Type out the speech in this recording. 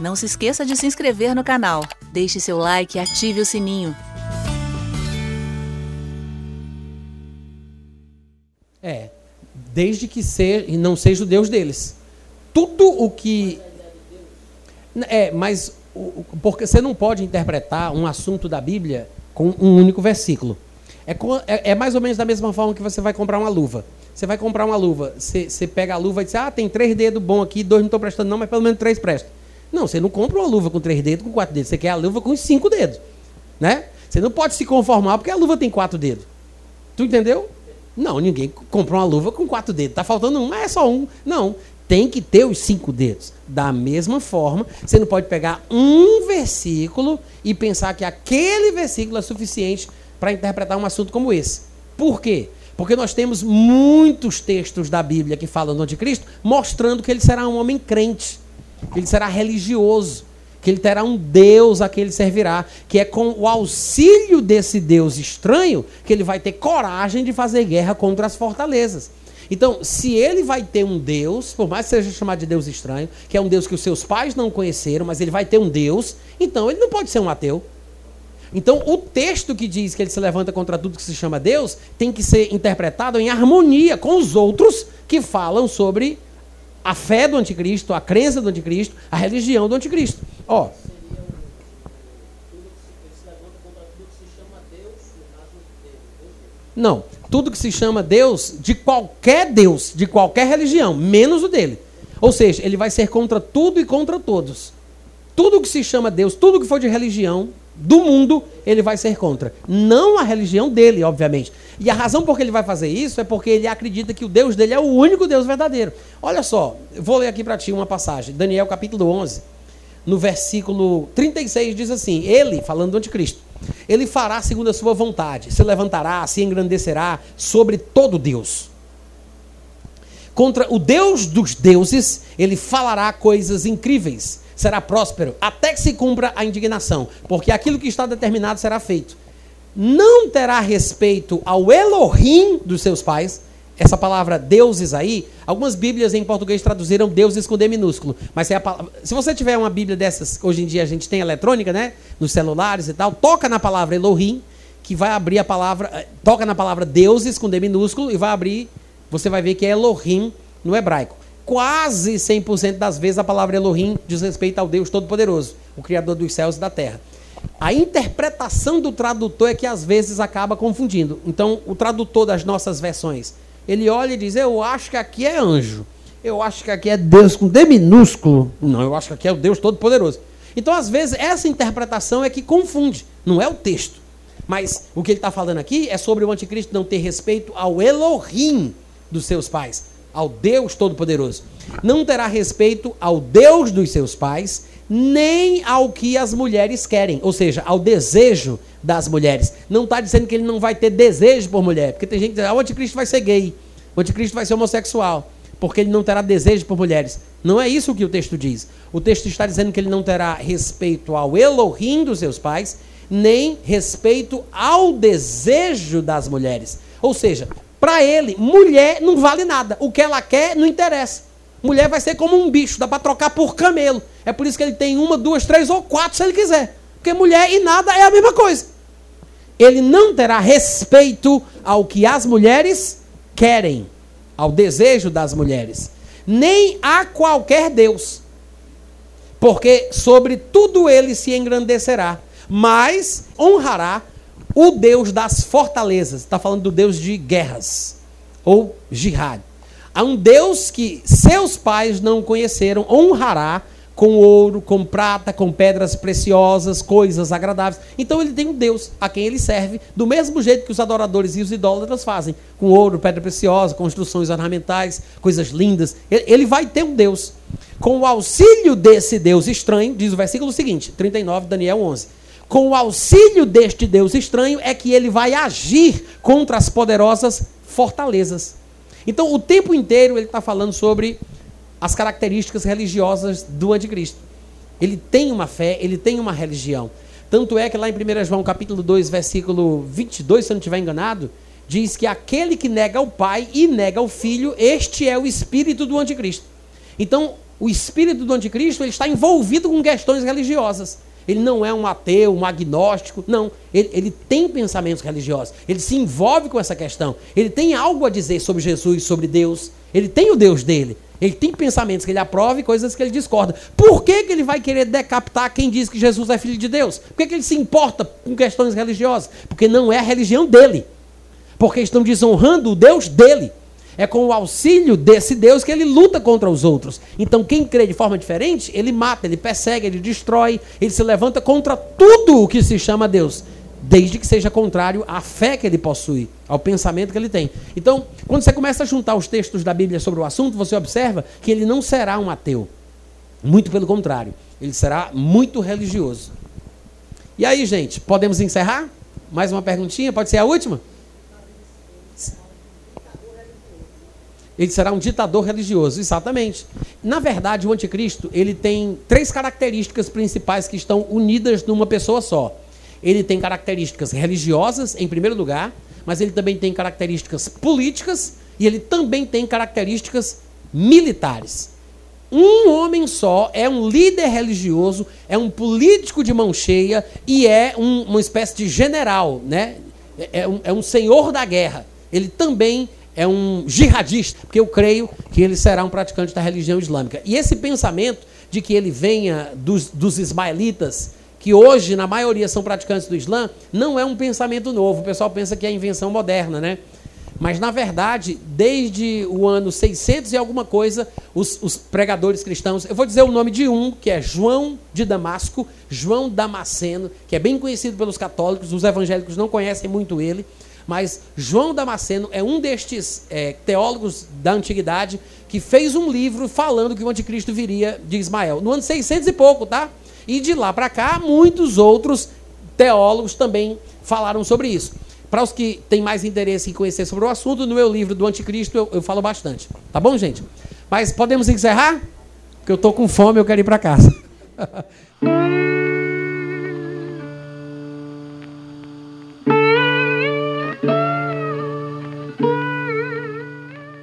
Não se esqueça de se inscrever no canal, deixe seu like e ative o sininho. É, desde que ser, e não seja o Deus deles. Tudo o que. É, mas porque você não pode interpretar um assunto da Bíblia com um único versículo. É, é- é mais ou menos da mesma forma que você vai comprar uma luva. Você vai comprar uma luva, você, você pega a luva e diz, ah, tem três dedos bom aqui, dois não estão prestando não, mas pelo menos três prestam. Não, você não compra uma luva com três dedos, com quatro dedos. Você quer a luva com cinco dedos. Né? Você não pode se conformar porque a luva tem quatro dedos. Tu entendeu? Não, ninguém compra uma luva com quatro dedos. Tá faltando um, mas é só um. Não. Tem que ter os cinco dedos. Da mesma forma, você não pode pegar um versículo e pensar que aquele versículo é suficiente para interpretar um assunto como esse. Por quê? Porque nós temos muitos textos da Bíblia que falam do anticristo, mostrando que ele será um homem crente, que ele será religioso, que ele terá um Deus a que ele servirá, que é com o auxílio desse Deus estranho que ele vai ter coragem de fazer guerra contra as fortalezas. Então, se ele vai ter um Deus, por mais que seja chamado de Deus estranho, que é um Deus que os seus pais não conheceram, mas ele vai ter um Deus, então ele não pode ser um ateu. Então, o texto que diz que ele se levanta contra tudo que se chama Deus tem que ser interpretado em harmonia com os outros que falam sobre a fé do anticristo, a crença do anticristo, a religião do anticristo. Ó, não, tudo que se chama Deus, de qualquer Deus, de qualquer religião, menos o dele. Ou seja, ele vai ser contra tudo e contra todos. Tudo que se chama Deus, tudo que for de religião do mundo, ele vai ser contra. Não a religião dele, obviamente. E a razão por que ele vai fazer isso é porque ele acredita que o Deus dele é o único Deus verdadeiro. Olha só, vou ler aqui para ti uma passagem. Daniel capítulo 11, no versículo 36 diz assim: Ele, falando do anticristo, ele fará segundo a sua vontade, se levantará, se engrandecerá sobre todo Deus. Contra o Deus dos deuses, ele falará coisas incríveis, será próspero, até que se cumpra a indignação, porque aquilo que está determinado será feito. Não terá respeito ao Elohim dos seus pais. Essa palavra deuses aí, algumas Bíblias em português traduziram deuses com D minúsculo. Mas se, a palavra- se você tiver uma Bíblia dessas, hoje em dia a gente tem eletrônica, né? Nos celulares e tal, toca na palavra Elohim, que vai abrir a palavra. eh, Toca na palavra deuses com D minúsculo e vai abrir. Você vai ver que é Elohim no hebraico. Quase 100% das vezes a palavra Elohim diz respeito ao Deus Todo-Poderoso, o Criador dos céus e da terra. A interpretação do tradutor é que às vezes acaba confundindo. Então, o tradutor das nossas versões, ele olha e diz: Eu acho que aqui é anjo. Eu acho que aqui é Deus com D minúsculo. Não, eu acho que aqui é o Deus Todo-Poderoso. Então, às vezes, essa interpretação é que confunde, não é o texto. Mas o que ele está falando aqui é sobre o anticristo não ter respeito ao Elohim dos seus pais, ao Deus Todo-Poderoso. Não terá respeito ao Deus dos seus pais, nem ao que as mulheres querem, ou seja, ao desejo das mulheres. Não está dizendo que ele não vai ter desejo por mulher, porque tem gente que diz, ah, o anticristo vai ser gay, o anticristo vai ser homossexual, porque ele não terá desejo por mulheres. Não é isso que o texto diz. O texto está dizendo que ele não terá respeito ao Elohim dos seus pais, nem respeito ao desejo das mulheres. Ou seja, para ele, mulher não vale nada. O que ela quer não interessa. Mulher vai ser como um bicho, dá para trocar por camelo. É por isso que ele tem uma, duas, três ou quatro se ele quiser. Porque mulher e nada é a mesma coisa. Ele não terá respeito ao que as mulheres querem, ao desejo das mulheres, nem a qualquer Deus. Porque sobre tudo ele se engrandecerá, mas honrará o Deus das fortalezas. Está falando do Deus de guerras, ou jihad. Há um Deus que seus pais não conheceram, honrará com ouro, com prata, com pedras preciosas, coisas agradáveis. Então ele tem um Deus a quem ele serve, do mesmo jeito que os adoradores e os idólatras fazem, com ouro, pedra preciosa, construções ornamentais, coisas lindas. Ele- vai ter um Deus. Com o auxílio desse Deus estranho, diz o versículo seguinte, 39, Daniel 11. Com o auxílio deste Deus estranho é que ele vai agir contra as poderosas fortalezas. Então, o tempo inteiro ele está falando sobre as características religiosas do anticristo. Ele tem uma fé, ele tem uma religião. Tanto é que lá em 1 João capítulo 2, versículo 22, se eu não estiver enganado, diz que aquele que nega o pai e nega o filho, este é o espírito do anticristo. Então, o espírito do anticristo ele está envolvido com questões religiosas. Ele não é um ateu, um agnóstico, não. Ele, ele, tem pensamentos religiosos. Ele se envolve com essa questão. Ele tem algo a dizer sobre Jesus, sobre Deus. Ele tem o Deus dele. Ele tem pensamentos que ele aprova e coisas que ele discorda. Por que, que ele vai querer decapitar quem diz que Jesus é filho de Deus? Por que, que ele se importa com questões religiosas? Porque não é a religião dele. Porque estão desonrando o Deus dele. É com o auxílio desse Deus que ele luta contra os outros. Então, quem crê de forma diferente, ele mata, ele persegue, ele destrói, ele se levanta contra tudo o que se chama Deus desde que seja contrário à fé que ele possui, ao pensamento que ele tem. Então, quando você começa a juntar os textos da Bíblia sobre o assunto, você observa que ele não será um ateu. Muito pelo contrário, ele será muito religioso. E aí, gente, podemos encerrar? Mais uma perguntinha? Pode ser a última? Ele será um ditador religioso, exatamente. Na verdade, o anticristo, ele tem três características principais que estão unidas numa pessoa só. Ele tem características religiosas, em primeiro lugar, mas ele também tem características políticas e ele também tem características militares. Um homem só é um líder religioso, é um político de mão cheia e é um, uma espécie de general, né? É, é um, é um senhor da guerra. Ele também é um jihadista, porque eu creio que ele será um praticante da religião islâmica. E esse pensamento de que ele venha dos, dos ismaelitas que hoje, na maioria, são praticantes do Islã, não é um pensamento novo. O pessoal pensa que é invenção moderna, né? Mas, na verdade, desde o ano 600 e alguma coisa, os, os, pregadores cristãos, eu vou dizer o nome de um, que é João de Damasco, João Damasceno, que é bem conhecido pelos católicos, os evangélicos não conhecem muito ele, mas João Damasceno é um destes é, teólogos da antiguidade que fez um livro falando que o anticristo viria de Ismael. No ano 600 e pouco, tá? E de lá para cá, muitos outros teólogos também falaram sobre isso. Para os que têm mais interesse em conhecer sobre o assunto, no meu livro do Anticristo eu, eu falo bastante. Tá bom, gente? Mas podemos encerrar? Porque eu estou com fome eu quero ir para casa.